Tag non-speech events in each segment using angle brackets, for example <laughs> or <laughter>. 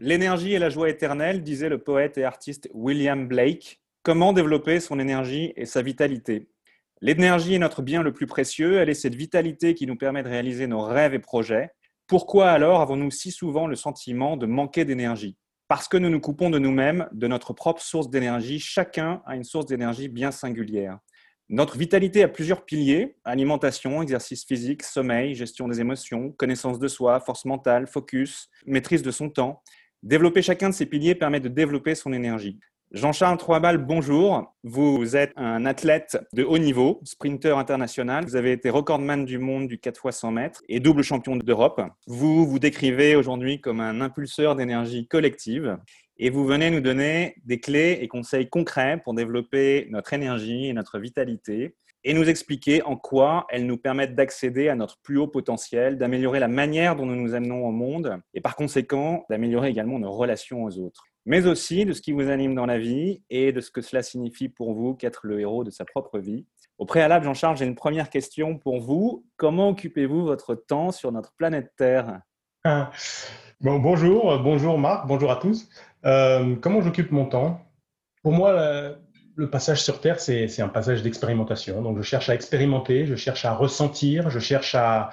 L'énergie est la joie éternelle, disait le poète et artiste William Blake. Comment développer son énergie et sa vitalité? L'énergie est notre bien le plus précieux, elle est cette vitalité qui nous permet de réaliser nos rêves et projets. Pourquoi alors avons-nous si souvent le sentiment de manquer d'énergie? Parce que nous nous coupons de nous-mêmes, de notre propre source d'énergie. Chacun a une source d'énergie bien singulière. Notre vitalité a plusieurs piliers, alimentation, exercice physique, sommeil, gestion des émotions, connaissance de soi, force mentale, focus, maîtrise de son temps. Développer chacun de ces piliers permet de développer son énergie. Jean-Charles Troibal, bonjour. Vous êtes un athlète de haut niveau, sprinter international. Vous avez été recordman du monde du 4 x 100 mètres et double champion d'Europe. Vous vous décrivez aujourd'hui comme un impulseur d'énergie collective et vous venez nous donner des clés et conseils concrets pour développer notre énergie et notre vitalité et nous expliquer en quoi elles nous permettent d'accéder à notre plus haut potentiel, d'améliorer la manière dont nous nous amenons au monde et par conséquent d'améliorer également nos relations aux autres, mais aussi de ce qui vous anime dans la vie et de ce que cela signifie pour vous qu'être le héros de sa propre vie. Au préalable, Jean-Charles, j'ai une première question pour vous. Comment occupez-vous votre temps sur notre planète Terre? Ah. bon, Bonjour, bonjour Marc, bonjour à tous. Euh, comment j'occupe mon temps? Pour moi, le passage sur Terre, c'est un passage d'expérimentation. Donc, je cherche à expérimenter, je cherche à ressentir, je cherche à,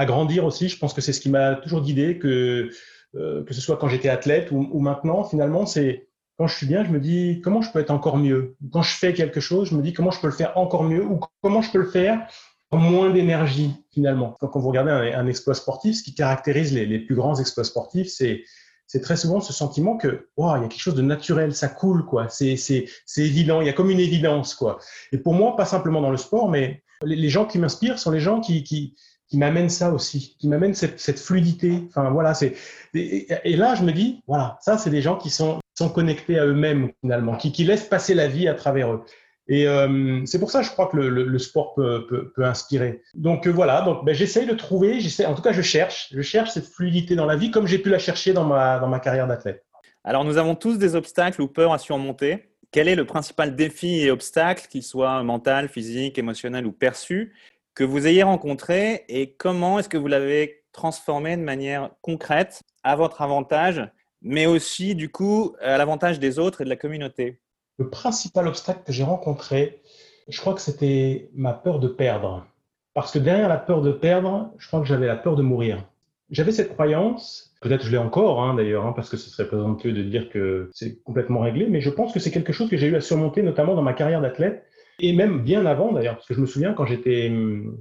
grandir aussi. Je pense que c'est ce qui m'a toujours guidé, que, euh, que ce soit quand j'étais athlète ou, maintenant, finalement, c'est quand je suis bien, je me dis comment je peux être encore mieux? Quand je fais quelque chose, je me dis comment je peux le faire encore mieux ou comment je peux le faire en moins d'énergie, finalement? Quand, vous regardez un, exploit sportif, ce qui caractérise les plus grands exploits sportifs, c'est c'est très souvent ce sentiment que wow, il y a quelque chose de naturel, ça coule quoi. C'est c'est c'est évident, il y a comme une évidence quoi. Et pour moi, pas simplement dans le sport, mais les, gens qui m'inspirent sont les gens qui qui qui m'amènent ça aussi, qui m'amènent cette, cette fluidité. Enfin voilà, c'est et, là je me dis voilà, ça c'est des gens qui sont sont connectés à eux-mêmes finalement, qui qui laissent passer la vie à travers eux. Et euh, c'est pour ça, je crois que le, sport peut, inspirer. Donc euh, voilà, donc ben, j'essaye de trouver, en tout cas je cherche, je cherche cette fluidité dans la vie comme j'ai pu la chercher dans ma carrière d'athlète. Alors nous avons tous des obstacles ou peurs à surmonter. Quel est le principal défi et obstacle, qu'il soit mental, physique, émotionnel ou perçu, que vous ayez rencontré et comment est-ce que vous l'avez transformé de manière concrète à votre avantage, mais aussi du coup à l'avantage des autres et de la communauté? Le principal obstacle que j'ai rencontré, je crois que c'était ma peur de perdre. Parce que derrière la peur de perdre, je crois que j'avais la peur de mourir. J'avais cette croyance, peut-être je l'ai encore hein, d'ailleurs, hein, parce que ce serait présomptueux de dire que c'est complètement réglé, mais je pense que c'est quelque chose que j'ai eu à surmonter, notamment dans ma carrière d'athlète, et même bien avant d'ailleurs, parce que je me souviens quand j'étais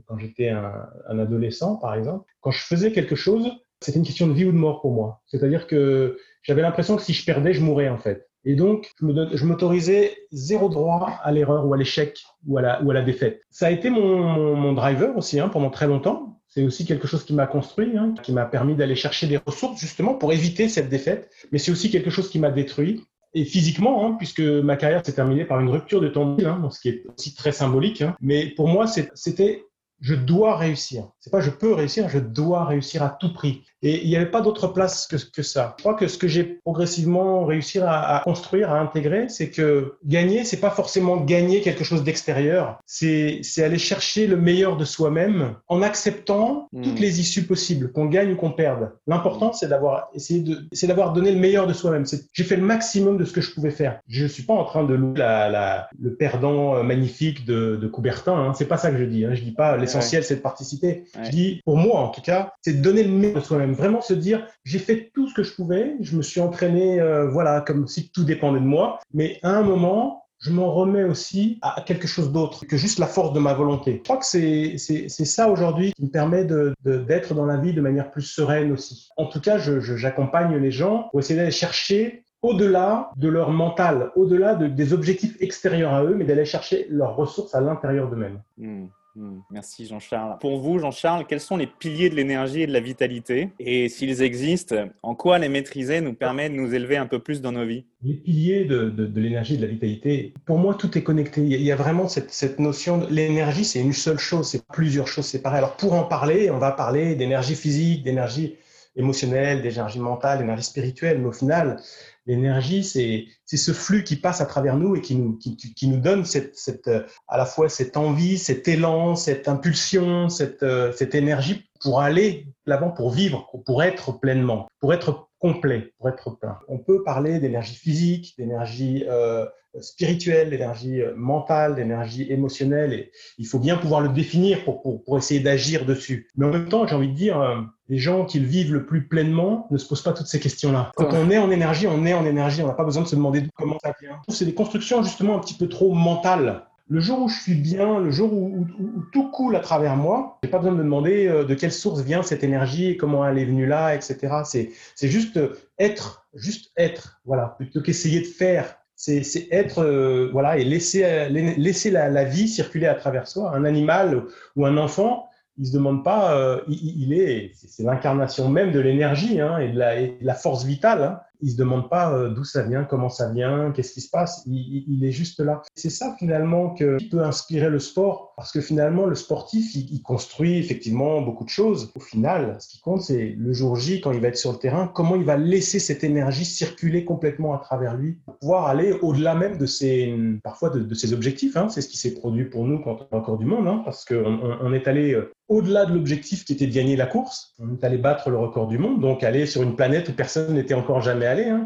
quand j'étais un, un, adolescent, par exemple, quand je faisais quelque chose, c'était une question de vie ou de mort pour moi. C'est-à-dire que j'avais l'impression que si je perdais, je mourrais en fait. Et donc, je m'autorisais zéro droit à l'erreur ou à l'échec ou, à la, défaite. Ça a été mon, driver aussi hein, pendant très longtemps. C'est aussi quelque chose qui m'a construit, hein, qui m'a permis d'aller chercher des ressources justement pour éviter cette défaite. Mais c'est aussi quelque chose qui m'a détruit. Et physiquement, hein, puisque ma carrière s'est terminée par une rupture de tendon, hein, ce qui est aussi très symbolique. Mais pour moi, c'était je dois réussir. C'est pas je peux réussir, je dois réussir à tout prix. Et il n'y avait pas d'autre place que, que ça. Je crois que ce que j'ai progressivement réussi à, à, construire, à intégrer, c'est que gagner, c'est pas forcément gagner quelque chose d'extérieur. C'est, aller chercher le meilleur de soi-même en acceptant hmm. toutes les issues possibles, qu'on gagne ou qu'on perde. L'important, c'est d'avoir essayé de, c'est d'avoir donné le meilleur de soi-même. J'ai fait le maximum de ce que je pouvais faire. Je suis pas en train de louer la, la, le perdant euh, magnifique de, de Coubertin. Hein. C'est pas ça que je dis. Hein. Je dis pas l'essentiel, c'est de participer. Je dis, pour moi en tout cas, c'est de donner le meilleur de soi-même vraiment se dire j'ai fait tout ce que je pouvais, je me suis entraîné, euh, voilà, comme si tout dépendait de moi. Mais à un moment, je m'en remets aussi à quelque chose d'autre que juste la force de ma volonté. Je crois que c'est ça aujourd'hui qui me permet d'être de, dans la vie de manière plus sereine aussi. En tout cas, j'accompagne les gens pour essayer d'aller chercher au-delà de leur mental, au-delà de, des objectifs extérieurs à eux, mais d'aller chercher leurs ressources à l'intérieur d'eux-mêmes. Hmm. Hmm, merci Jean-Charles. Pour vous, Jean-Charles, quels sont les piliers de l'énergie et de la vitalité? Et s'ils existent, en quoi les maîtriser nous permet de nous élever un peu plus dans nos vies? Les piliers de, l'énergie et de la vitalité, pour moi, tout est connecté. Il y a vraiment cette, cette notion de l'énergie, c'est une seule chose, c'est plusieurs choses séparées. Alors pour en parler, on va parler d'énergie physique, d'énergie émotionnelle, d'énergie mentale, d'énergie spirituelle, mais au final, L'énergie, c'est ce flux qui passe à travers nous et qui nous, qui, qui nous donne cette, cette, à la fois cette envie, cet élan, cette impulsion, cette, cette énergie pour aller l'avant, pour vivre, pour être pleinement, pour être complet, pour être plein. On peut parler d'énergie physique, d'énergie euh, spirituelle, d'énergie euh, mentale, d'énergie émotionnelle, et il faut bien pouvoir le définir pour, pour, pour essayer d'agir dessus. Mais en même temps, j'ai envie de dire, euh, les gens qui le vivent le plus pleinement ne se posent pas toutes ces questions-là. Quand on est en énergie, on est en énergie, on n'a pas besoin de se demander comment ça vient. C'est des constructions justement un petit peu trop mentales le jour où je suis bien, le jour où, tout coule à travers moi, j'ai pas besoin de me demander euh, de quelle source vient cette énergie comment elle est venue là, etc. C'est, juste être, juste être, voilà, plutôt qu'essayer de faire. C'est, c'est être, euh, voilà, et laisser, laisser la, la, vie circuler à travers soi. Un animal ou un enfant, il se demande pas, euh, il, est, c'est l'incarnation même de l'énergie hein, et, de la, et, de la, force vitale. Hein. Il se demande pas euh, d'où ça vient, comment ça vient, qu'est-ce qui se passe. Il, est juste là. C'est ça finalement qui peut inspirer le sport, parce que finalement le sportif, il, construit effectivement beaucoup de choses. Au final, ce qui compte, c'est le jour J quand il va être sur le terrain, comment il va laisser cette énergie circuler complètement à travers lui, pour pouvoir aller au-delà même de ses, parfois de, ses objectifs. Hein. C'est ce qui s'est produit pour nous quand on a encore du monde, hein, parce qu'on on est allé euh, au-delà de l'objectif qui était de gagner la course. On est allé battre le record du monde, donc aller sur une planète où personne n'était encore jamais Hein,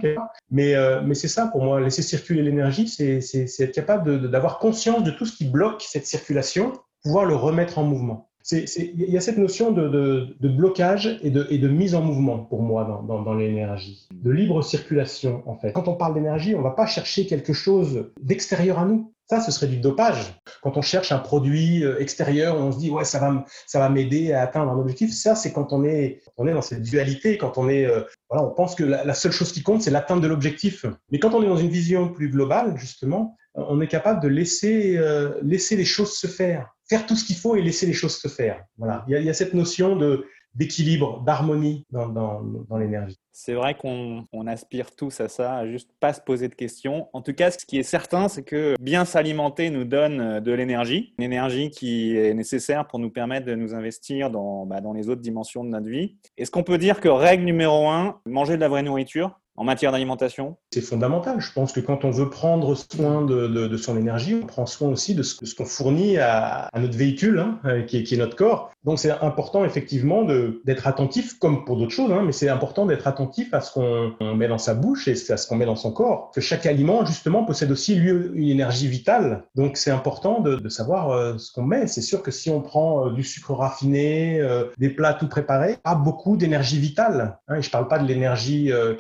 mais euh, mais c'est ça pour moi, laisser circuler l'énergie, c'est être capable d'avoir conscience de tout ce qui bloque cette circulation, pouvoir le remettre en mouvement. Il y a cette notion de, blocage et de, mise en mouvement pour moi dans, dans l'énergie, de libre circulation en fait. Quand on parle d'énergie, on ne va pas chercher quelque chose d'extérieur à nous. Ça, ce serait du dopage. Quand on cherche un produit euh, extérieur, on se dit ouais ça va ça va m'aider à atteindre un objectif. Ça, c'est quand on est on est dans cette dualité, quand on est euh, voilà, on pense que la, seule chose qui compte c'est l'atteinte de l'objectif. Mais quand on est dans une vision plus globale, justement, on est capable de laisser euh, laisser les choses se faire, faire tout ce qu'il faut et laisser les choses se faire. Voilà, il y a, il y a cette notion de d'équilibre, d'harmonie dans, dans, l'énergie. C'est vrai qu'on aspire tous à ça, à juste pas se poser de questions. En tout cas, ce qui est certain, c'est que bien s'alimenter nous donne euh, de l'énergie, une énergie qui est nécessaire pour nous permettre de nous investir dans, bah, dans les autres dimensions de notre vie. Est-ce qu'on peut dire que règle numéro un, manger de la vraie nourriture? En matière d'alimentation? C'est fondamental. Je pense que quand on veut prendre soin de, de, son énergie, on prend soin aussi de ce, qu'on fournit à, notre véhicule, hein, euh, qui, est, notre corps. Donc c'est important effectivement d'être attentif, comme pour d'autres choses, hein, mais c'est important d'être attentif à ce qu'on met dans sa bouche et à ce qu'on met dans son corps. Que chaque aliment, justement, possède aussi lui une énergie vitale. Donc c'est important de, savoir euh, ce qu'on met. C'est sûr que si on prend euh, du sucre raffiné, des plats tout préparés, a beaucoup d'énergie vitale. Hein, et je parle pas de l'énergie euh,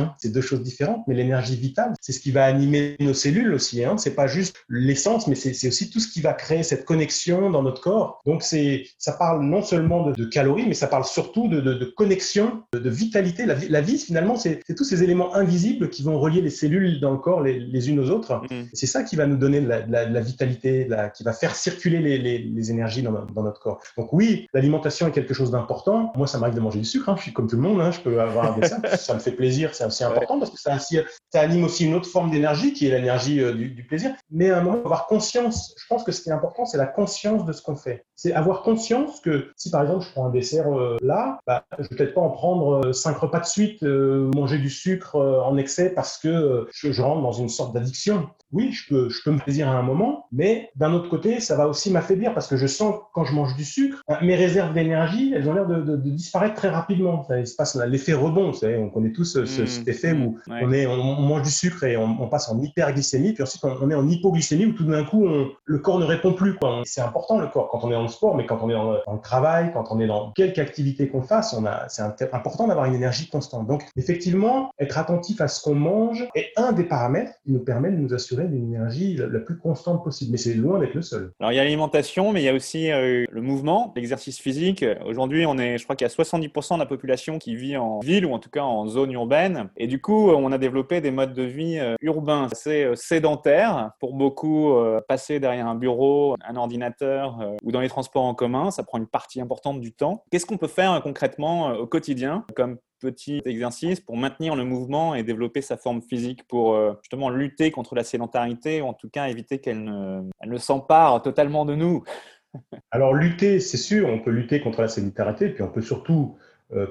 calorique c'est deux choses différentes, mais l'énergie vitale, c'est ce qui va animer nos cellules aussi. Hein. C'est pas juste l'essence, mais c'est aussi tout ce qui va créer cette connexion dans notre corps. Donc c'est, ça parle non seulement de, calories, mais ça parle surtout de, de, de connexion, de, vitalité. La, la vie, finalement, c'est tous ces éléments invisibles qui vont relier les cellules dans le corps les, les unes aux autres. Mm. C'est ça qui va nous donner de la, la, la vitalité, qui va faire circuler les, les, les énergies dans, dans, notre corps. Donc oui, l'alimentation est quelque chose d'important. Moi, ça m'arrive de manger du sucre. Hein. Je suis comme tout le monde. Hein. Je peux avoir des <laughs> ça. ça me fait plaisir. C'est important parce que ça, ça, anime aussi une autre forme d'énergie qui est l'énergie euh, du, du, plaisir. Mais à un moment, avoir conscience, je pense que ce qui est important, c'est la conscience de ce qu'on fait. C'est avoir conscience que si par exemple je prends un dessert euh, là, bah, je vais peut-être pas en prendre euh, cinq repas de suite, manger du sucre en excès parce que je, je, rentre dans une sorte d'addiction. Oui, je peux, je peux me plaisir à un moment, mais d'un autre côté, ça va aussi m'affaiblir parce que je sens quand je mange du sucre, mes réserves d'énergie, elles ont l'air de, de, de, disparaître très rapidement. Ça, il se passe l'effet rebond. Savez, on connaît tous ce, mmh. cet effet où ouais. on, est, on, on, mange du sucre et on, on, passe en hyperglycémie, puis ensuite on, est en hypoglycémie où tout d'un coup le corps ne répond plus. C'est important le corps quand on est dans le sport, mais quand on est dans le, dans le travail, quand on est dans quelque activité qu'on fasse, on a, c'est important d'avoir une énergie constante. Donc effectivement, être attentif à ce qu'on mange est un des paramètres qui nous permet de nous assurer dirais, d'une énergie la, plus constante possible. Mais c'est loin d'être le seul. Alors, il y a l'alimentation, mais il y a aussi euh, le mouvement, l'exercice physique. Aujourd'hui, on est, je crois qu'il y a 70% de la population qui vit en ville ou en tout cas en zone urbaine. Et du coup, on a développé des modes de vie euh, urbains assez euh, sédentaires. Pour beaucoup, passer derrière un bureau, un ordinateur ou dans les transports en commun, ça prend une partie importante du temps. Qu'est-ce qu'on peut faire concrètement au quotidien petit exercice pour maintenir le mouvement et développer sa forme physique pour euh, justement lutter contre la sédentarité ou en tout cas éviter qu'elle ne, ne s'empare totalement de nous. Alors lutter, c'est sûr, on peut lutter contre la sédentarité, puis on peut surtout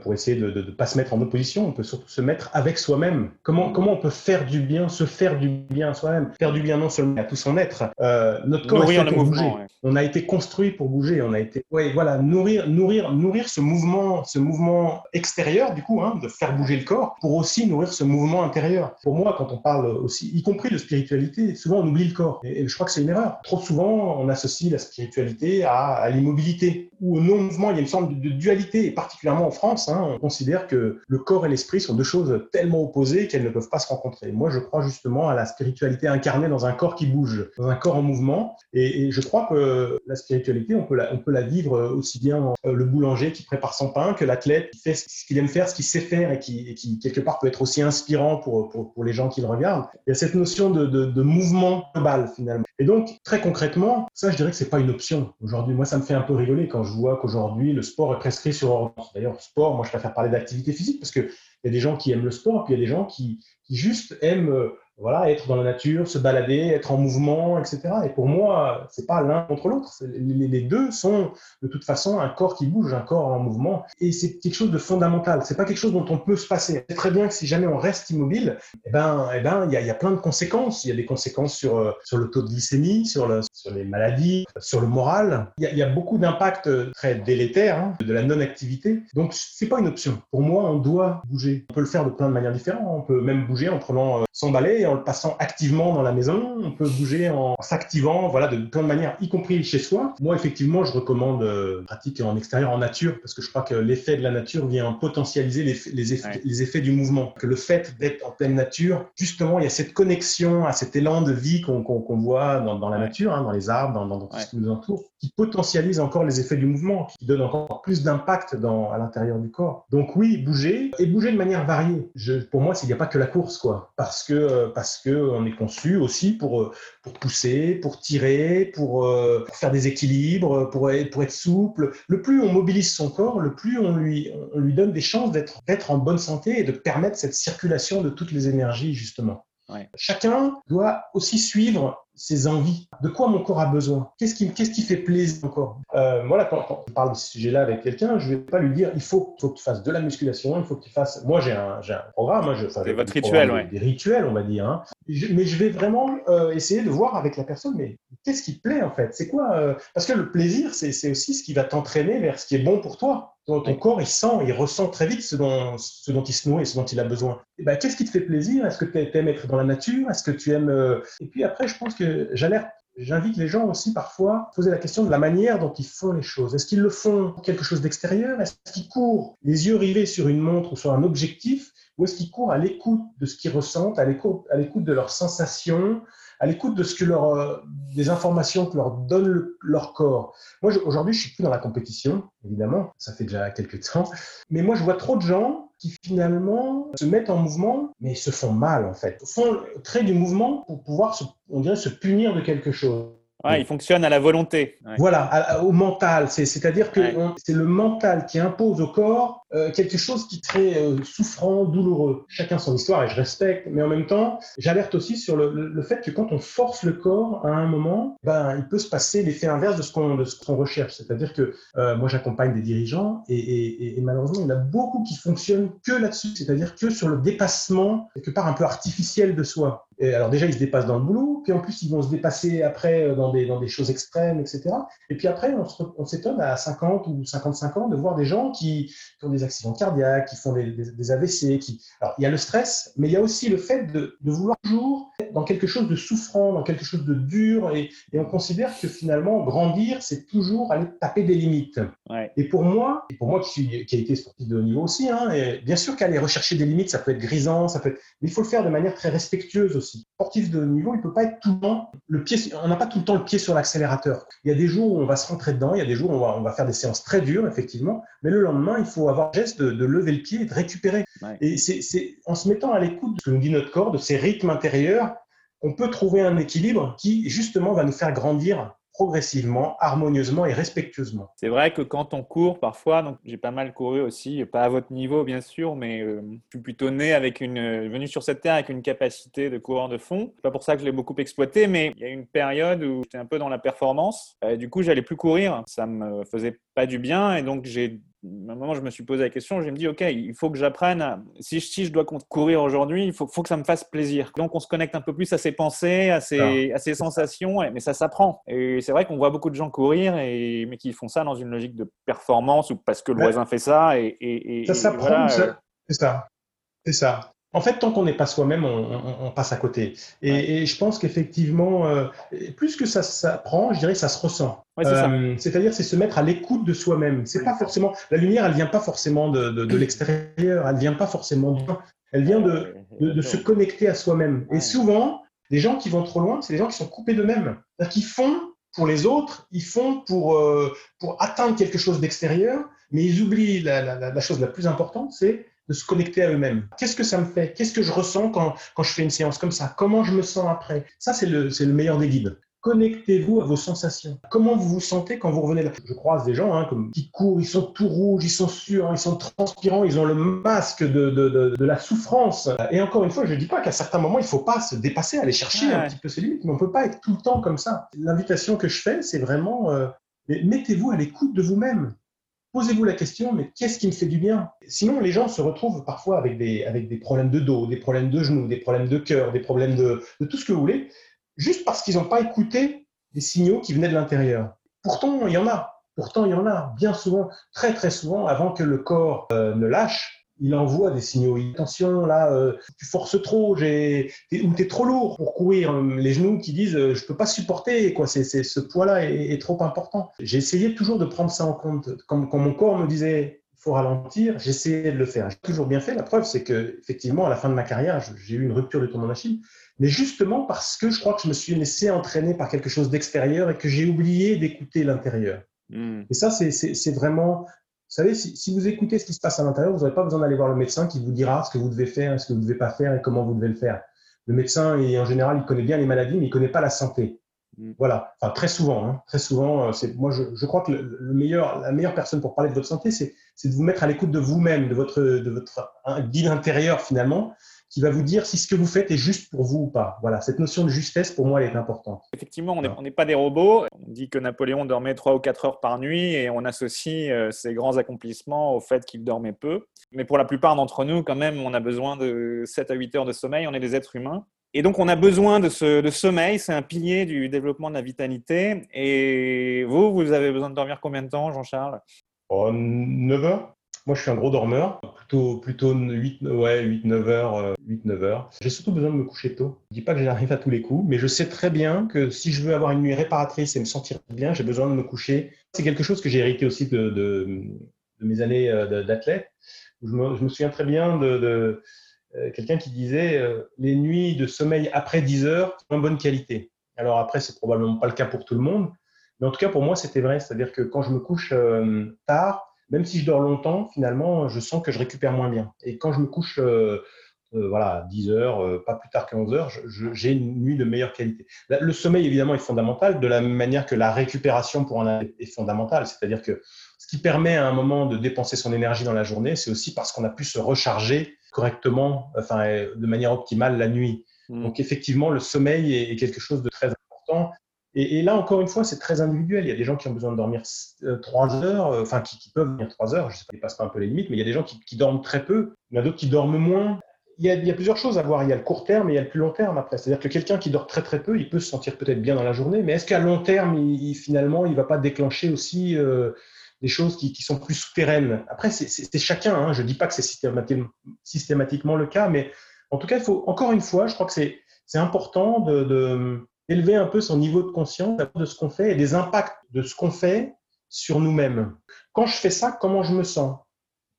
pour essayer de ne pas se mettre en opposition. On peut surtout se mettre avec soi-même. Comment, comment on peut faire du bien, se faire du bien à soi-même, faire du bien non seulement à tout son être. Euh, notre corps est fait pour bouger. On a été construit pour bouger. On a été, ouais, voilà, nourrir, nourrir, nourrir ce mouvement, ce mouvement extérieur du coup, hein, de faire bouger le corps, pour aussi nourrir ce mouvement intérieur. Pour moi, quand on parle aussi, y compris de spiritualité, souvent on oublie le corps. Et, je crois que c'est une erreur. Trop souvent, on associe la spiritualité à, à l'immobilité ou au non-mouvement. Il y a une sorte de, de dualité, et particulièrement en France Hein, on considère que le corps et l'esprit sont deux choses tellement opposées qu'elles ne peuvent pas se rencontrer. Moi, je crois justement à la spiritualité incarnée dans un corps qui bouge, dans un corps en mouvement. Et, je crois que la spiritualité, on peut la, vivre aussi bien euh, le boulanger qui prépare son pain que l'athlète qui fait ce qu'il aime faire, ce qu'il sait faire et qui, quelque part peut être aussi inspirant pour, les gens qui le regardent. Il y a cette notion de, de mouvement global finalement. Et donc, très concrètement, ça, je dirais que c'est pas une option. Aujourd'hui, moi, ça me fait un peu rigoler quand je vois qu'aujourd'hui, le sport est prescrit sur ordonnance. D'ailleurs, sport, moi, je préfère parler d'activité physique parce qu'il y a des gens qui aiment le sport, puis il y a des gens qui, qui juste aiment euh, voilà, être dans la nature, se balader, être en mouvement, etc. Et pour moi, c'est pas l'un contre l'autre. Les, deux sont de toute façon un corps qui bouge, un corps en mouvement. Et c'est quelque chose de fondamental. C'est pas quelque chose dont on peut se passer. C'est très bien que si jamais on reste immobile, eh ben, eh ben, il y a, plein de conséquences. Il y a des conséquences sur, euh, sur le taux de glycémie, sur, le, sur les maladies, sur le moral. Il y a beaucoup d'impacts très délétères hein, de la non-activité. Donc, c'est pas une option. Pour moi, on doit bouger. On peut le faire de plein de manières différentes. On peut même bouger en prenant euh, son balai en le passant activement dans la maison, on peut bouger en s'activant, voilà, de plein de manières, y compris chez soi. Moi, effectivement, je recommande euh, pratique en extérieur, en nature, parce que je crois que l'effet de la nature vient potentialiser les, les, effets, les effets, du mouvement. Que le fait d'être en pleine nature, justement, il y a cette connexion à cet élan de vie qu'on voit dans, dans, la nature, hein, dans les arbres, dans, dans, tout ce qui nous entoure, qui potentialise encore les effets du mouvement, qui donne encore plus d'impact à l'intérieur du corps. Donc oui, bouger et bouger de manière variée. Je, pour moi, il n'y a pas que la course, quoi, parce que euh, parce que on est conçu aussi pour, euh, pour pousser, pour tirer, pour, euh, faire des équilibres, pour être, pour être souple. Le plus on mobilise son corps, le plus on lui, on lui donne des chances d'être en bonne santé et de permettre cette circulation de toutes les énergies, justement. Chacun doit aussi suivre ses envies. De quoi mon corps a besoin? Qu'est-ce qui, qu'est-ce qui fait plaisir encore euh, Voilà, quand, quand, je parle de ce sujet-là avec quelqu'un, je ne vais pas lui dire il faut, faut que tu fasses de la musculation, il faut que tu fasses. Moi, j'ai un, j'ai un programme. Hein, je, c'est votre rituel, ouais. Des, rituels, on va dire. Hein. Mais je vais vraiment euh, essayer de voir avec la personne, mais qu'est-ce qui te plaît en fait? C'est quoi euh... Parce que le plaisir, c'est, aussi ce qui va t'entraîner vers ce qui est bon pour toi. Ton, ton corps, il sent, il ressent très vite ce dont, ce dont il se nourrit, ce dont il a besoin. Et ben, qu'est-ce qui te fait plaisir? Est-ce que tu aimes être dans la nature? Est-ce que tu aimes euh, Et puis après, je pense que j'alerte J'invite les gens aussi parfois à poser la question de la manière dont ils font les choses. Est-ce qu'ils le font pour quelque chose d'extérieur? Est-ce qu'ils courent les yeux rivés sur une montre ou sur un objectif? Ou est-ce qu'ils courent à l'écoute de ce qu'ils ressentent, à l'écoute de leurs sensations, à l'écoute de ce que leur, euh, des informations que leur donne leur corps? Moi, aujourd'hui, je suis plus dans la compétition, évidemment, ça fait déjà quelques temps, mais moi, je vois trop de gens qui finalement se mettent en mouvement, mais se font mal en fait. Font, créent du mouvement pour pouvoir, se, on dirait, se punir de quelque chose. Ouais, il fonctionne à la volonté. Voilà, au mental. C'est-à-dire que c'est le mental qui impose au corps euh, quelque chose qui très euh, souffrant, douloureux. Chacun son histoire et je respecte, mais en même temps, j'alerte aussi sur le, le, fait que quand on force le corps à un moment, ben, il peut se passer l'effet inverse de ce qu'on qu'on recherche. C'est-à-dire que euh, moi, j'accompagne des dirigeants et, et, et, malheureusement, il y en a beaucoup qui fonctionnent que là-dessus, c'est-à-dire que sur le dépassement quelque part un peu artificiel de soi. Et alors déjà, ils se dépassent dans le boulot, puis en plus, ils vont se dépasser après dans des, dans des choses extrêmes, etc. Et puis après, on s'étonne à 50 ou 55 ans de voir des gens qui, qui ont des des accidents cardiaques, qui font des, AVC. Qui... Alors, il y a le stress, mais il y a aussi le fait de, vouloir toujours être dans quelque chose de souffrant, dans quelque chose de dur, et, on considère que finalement, grandir, c'est toujours aller taper des limites. Et pour moi, et pour moi qui, suis, qui a été sportif de haut niveau aussi, hein, et bien sûr qu'aller rechercher des limites, ça peut être grisant, ça peut être... mais il faut le faire de manière très respectueuse aussi. Sportif de haut niveau, il peut pas être tout le temps le pied, on n'a pas tout le temps le pied sur l'accélérateur. Il y a des jours où on va se rentrer dedans, il y a des jours où on va, on va faire des séances très dures, effectivement, mais le lendemain, il faut avoir le geste de, lever le pied et de récupérer. Et c'est en se mettant à l'écoute de ce que nous dit notre corps, de ces rythmes intérieurs, on peut trouver un équilibre qui, justement, va nous faire grandir progressivement, harmonieusement et respectueusement. C'est vrai que quand on court, parfois, donc j'ai pas mal couru aussi, pas à votre niveau bien sûr, mais euh, je suis plutôt né avec une, venu sur cette terre avec une capacité de coureur de fond. C'est pas pour ça que je l'ai beaucoup exploité, mais il y a une période où j'étais un peu dans la performance. Euh, du coup, j'allais plus courir, ça me faisait pas du bien, et donc j'ai un moment, je me suis posé la question, je me dis, OK, il faut que j'apprenne, si, si, je dois courir aujourd'hui, il faut, faut, que ça me fasse plaisir. Donc, on se connecte un peu plus à ses pensées, à ses, à ses sensations, mais ça s'apprend. Et c'est vrai qu'on voit beaucoup de gens courir, et, mais qui font ça dans une logique de performance ou parce que le voisin fait ça. Et, et ça s'apprend, euh, c'est ça. C'est ça. En fait, tant qu'on n'est pas soi-même, on, passe à côté. Et, je pense qu'effectivement, euh, plus que ça s'apprend, je dirais que ça se ressent. Euh, c'est-à-dire, c'est se mettre à l'écoute de soi-même. C'est pas forcément la lumière, elle vient pas forcément de, l'extérieur, elle vient pas forcément de, elle vient de, de se connecter à soi-même. Et souvent, les gens qui vont trop loin, c'est les gens qui sont coupés d'eux-mêmes, c'est-à-dire qu'ils font pour les autres, ils font pour euh, pour atteindre quelque chose d'extérieur, mais ils oublient la, la chose la plus importante, c'est de se connecter à eux-mêmes. Qu'est-ce que ça me fait? Qu'est-ce que je ressens quand, quand je fais une séance comme ça? Comment je me sens après? Ça, c'est le, le meilleur des guides. Connectez-vous à vos sensations. Comment vous vous sentez quand vous revenez là? Je croise des gens hein, comme, qui courent, ils sont tout rouges, ils sont sûrs, ils sont transpirants, ils ont le masque de, de, de, la souffrance. Et encore une fois, je ne dis pas qu'à certains moments, il ne faut pas se dépasser, aller chercher un petit peu ses limites, mais on ne peut pas être tout le temps comme ça. L'invitation que je fais, c'est vraiment, euh, mettez-vous à l'écoute de vous-même. Posez-vous la question, mais qu'est-ce qui me fait du bien? Sinon, les gens se retrouvent parfois avec des, problèmes de dos, des problèmes de genoux, des problèmes de cœur, des problèmes de, tout ce que vous voulez, juste parce qu'ils n'ont pas écouté les signaux qui venaient de l'intérieur. Pourtant, il y en a. Pourtant, il y en a. Bien souvent, très très souvent, avant que le corps euh, ne lâche, il envoie des signaux. Attention, là, euh, tu forces trop, j'ai, ou tu es trop lourd pour courir. Les genoux qui disent, euh, je peux pas supporter, quoi. C'est, ce poids-là est, trop important. J'ai essayé toujours de prendre ça en compte. Quand, quand mon corps me disait, il faut ralentir, j'essayais de le faire. J'ai toujours bien fait. La preuve, c'est que, effectivement, à la fin de ma carrière, j'ai eu une rupture de tendon d'Achille. Mais justement parce que je crois que je me suis laissé entraîner par quelque chose d'extérieur et que j'ai oublié d'écouter l'intérieur. Hmm. Et ça, c'est vraiment savez, si, vous écoutez ce qui se passe à l'intérieur, vous n'aurez pas besoin d'aller voir le médecin qui vous dira ce que vous devez faire, ce que vous ne devez pas faire et comment vous devez le faire. Le médecin, en général, il connaît bien les maladies, mais il ne connaît pas la santé. Mm. Voilà, enfin, très souvent. Hein. Très souvent, euh, moi, je, je, crois que le, meilleur, la meilleure personne pour parler de votre santé, c'est de vous mettre à l'écoute de vous-même, de votre, de votre guide intérieur finalement, qui va vous dire si ce que vous faites est juste pour vous ou pas. Voilà, cette notion de justesse, pour moi, elle est importante. Effectivement, on n'est pas des robots. On dit que Napoléon dormait 3 ou 4 heures par nuit et on associe euh, ses grands accomplissements au fait qu'il dormait peu. Mais pour la plupart d'entre nous, quand même, on a besoin de 7 à 8 heures de sommeil. On est des êtres humains. Et donc, on a besoin de ce de sommeil. C'est un pilier du développement de la vitalité. Et vous, vous avez besoin de dormir combien de temps, Jean-Charles? 9 heures. Moi, je suis un gros dormeur, plutôt, plutôt 8, ouais, 8, 9 heures, 8, euh, 9 heures. J'ai surtout besoin de me coucher tôt. Je dis pas que j'arrive à tous les coups, mais je sais très bien que si je veux avoir une nuit réparatrice et me sentir bien, j'ai besoin de me coucher. C'est quelque chose que j'ai hérité aussi de, mes années euh, d'athlète. Je me, souviens très bien de, de euh, quelqu'un qui disait les nuits de sommeil après 10 heures sont en bonne qualité. Alors après, c'est probablement pas le cas pour tout le monde, mais en tout cas pour moi, c'était vrai. C'est-à-dire que quand je me couche tard, même si je dors longtemps, finalement, je sens que je récupère moins bien. Et quand je me couche euh, euh, voilà, 10 heures, euh, pas plus tard que 11 heures, j'ai une nuit de meilleure qualité. Le sommeil, évidemment, est fondamental, de la même manière que la récupération pour un est fondamentale. C'est-à-dire que ce qui permet à un moment de dépenser son énergie dans la journée, c'est aussi parce qu'on a pu se recharger correctement, enfin, de manière optimale la nuit. Mmh. Donc, effectivement, le sommeil est quelque chose de très important. Et, là, encore une fois, c'est très individuel. Il y a des gens qui ont besoin de dormir euh, trois heures, euh, enfin, qui, peuvent dormir trois heures, je ne sais pas, dépasse pas un peu les limites, mais il y a des gens qui, dorment très peu, il y en a d'autres qui dorment moins. Il y, a, plusieurs choses à voir. Il y a le court terme et il y a le plus long terme après. C'est-à-dire que quelqu'un qui dort très très peu, il peut se sentir peut-être bien dans la journée, mais est-ce qu'à long terme, il, finalement, il ne va pas déclencher aussi euh, des choses qui, qui sont plus souterraines? Après, c'est chacun. Hein. Je dis pas que c'est systématiquement, systématiquement le cas, mais en tout cas, il faut encore une fois, je crois que c'est important de, de élever un peu son niveau de conscience de ce qu'on fait et des impacts de ce qu'on fait sur nous-mêmes. Quand je fais ça, comment je me sens?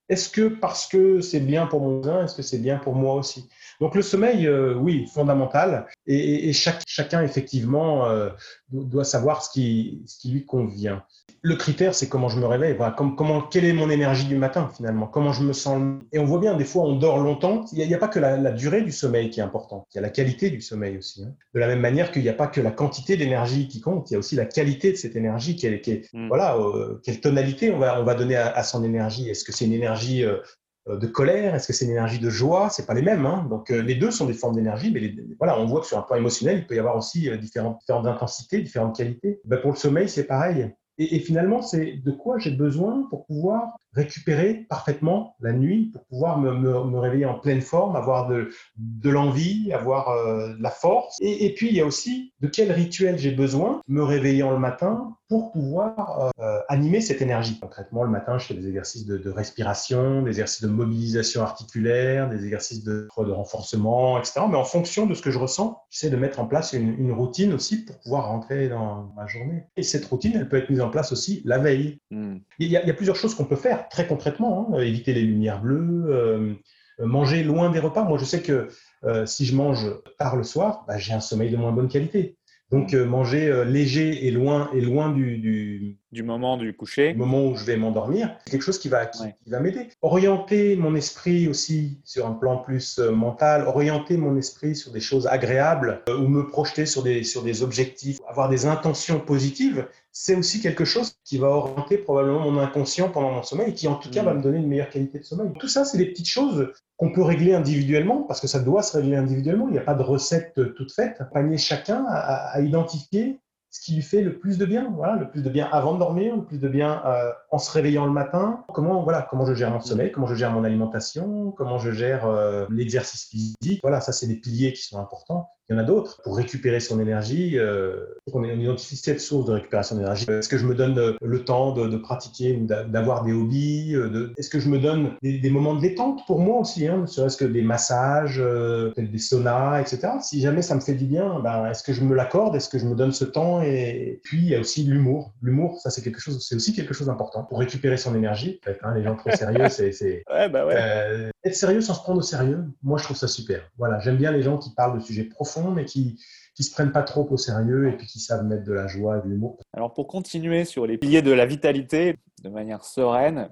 Est-ce que parce que c'est bien pour mon voisin, est-ce que c'est bien pour moi aussi? Donc le sommeil, euh, oui, fondamental. Et, chacun, effectivement, euh, doit savoir ce qui, ce qui lui convient le critère, c'est comment je me réveille. Voilà, comment, quelle est mon énergie du matin finalement Comment je me sens Et on voit bien, des fois, on dort longtemps. Il n'y a, pas que la, durée du sommeil qui est importante. Il y a la qualité du sommeil aussi. Hein. De la même manière qu'il n'y a pas que la quantité d'énergie qui compte. Il y a aussi la qualité de cette énergie. Qui est, mm. Voilà, euh, quelle tonalité on va, on va donner à, son énergie Est-ce que c'est une énergie euh, de colère Est-ce que c'est une énergie de joie? C'est pas les mêmes. Hein. Donc euh, les deux sont des formes d'énergie, mais voilà, on voit que sur un plan émotionnel, il peut y avoir aussi différentes, différentes intensités, différentes qualités. Ben, pour le sommeil, c'est pareil. Et, finalement, c'est de quoi j'ai besoin pour pouvoir récupérer parfaitement la nuit, pour pouvoir me, me, réveiller en pleine forme, avoir de, de l'envie, avoir euh, de la force. Et, et, puis, il y a aussi de quel rituel j'ai besoin, me réveillant le matin pour pouvoir euh, animer cette énergie. Concrètement, le matin, je fais des exercices de, de respiration, des exercices de mobilisation articulaire, des exercices de, de, renforcement, etc. Mais en fonction de ce que je ressens, j'essaie de mettre en place une, une, routine aussi pour pouvoir rentrer dans ma journée. Et cette routine, elle peut être mise en place aussi la veille. Hmm. Il, y a, il, y a, plusieurs choses qu'on peut faire très concrètement. Hein. éviter les lumières bleues, euh, manger loin des repas. Moi, je sais que euh, si je mange tard le soir, bah, j'ai un sommeil de moins bonne qualité. Donc euh, manger euh, léger et loin et loin du, du, du, moment du coucher, du moment où je vais m'endormir, c'est quelque chose qui va qui, va m'aider. Orienter mon esprit aussi sur un plan plus euh, mental, orienter mon esprit sur des choses agréables ou me projeter sur des sur des objectifs, avoir des intentions positives, c'est aussi quelque chose qui va orienter probablement mon inconscient pendant mon sommeil et qui en tout cas va mm. me donner une meilleure qualité de sommeil. Tout ça, c'est des petites choses qu'on peut régler individuellement, parce que ça doit se régler individuellement. Il n'y a pas de recette toute faite. Panier chacun à, à identifier ce qui lui fait le plus de bien, voilà, le plus de bien avant de dormir, le plus de bien euh, en se réveillant le matin. Comment, voilà, comment je gère mon sommeil, comment je gère mon alimentation, comment je gère euh, l'exercice physique. Voilà, ça c'est des piliers qui sont importants. Il y en a d'autres. Pour récupérer son énergie, euh, on identifie cette source de récupération d'énergie. Est-ce que je me donne euh, le temps de, de pratiquer, d'avoir des hobbies de... Est-ce que je me donne des, des, moments de détente pour moi aussi, hein, serait-ce que des massages, euh, des saunas, etc. Si jamais ça me fait du bien, ben, est-ce que je me l'accorde Est-ce que je me donne ce temps Et puis il y a aussi l'humour. L'humour, ça c'est quelque chose, c'est aussi quelque chose d'important pour récupérer son énergie. Hein, les gens trop sérieux, <laughs> c'est ouais, bah ouais. euh, être sérieux sans se prendre au sérieux. Moi, je trouve ça super. Voilà, j'aime bien les gens qui parlent de sujets profonds mais qui qui se prennent pas trop au sérieux et puis qui savent mettre de la joie et de l'humour. Alors pour continuer sur les piliers de la vitalité de manière sereine,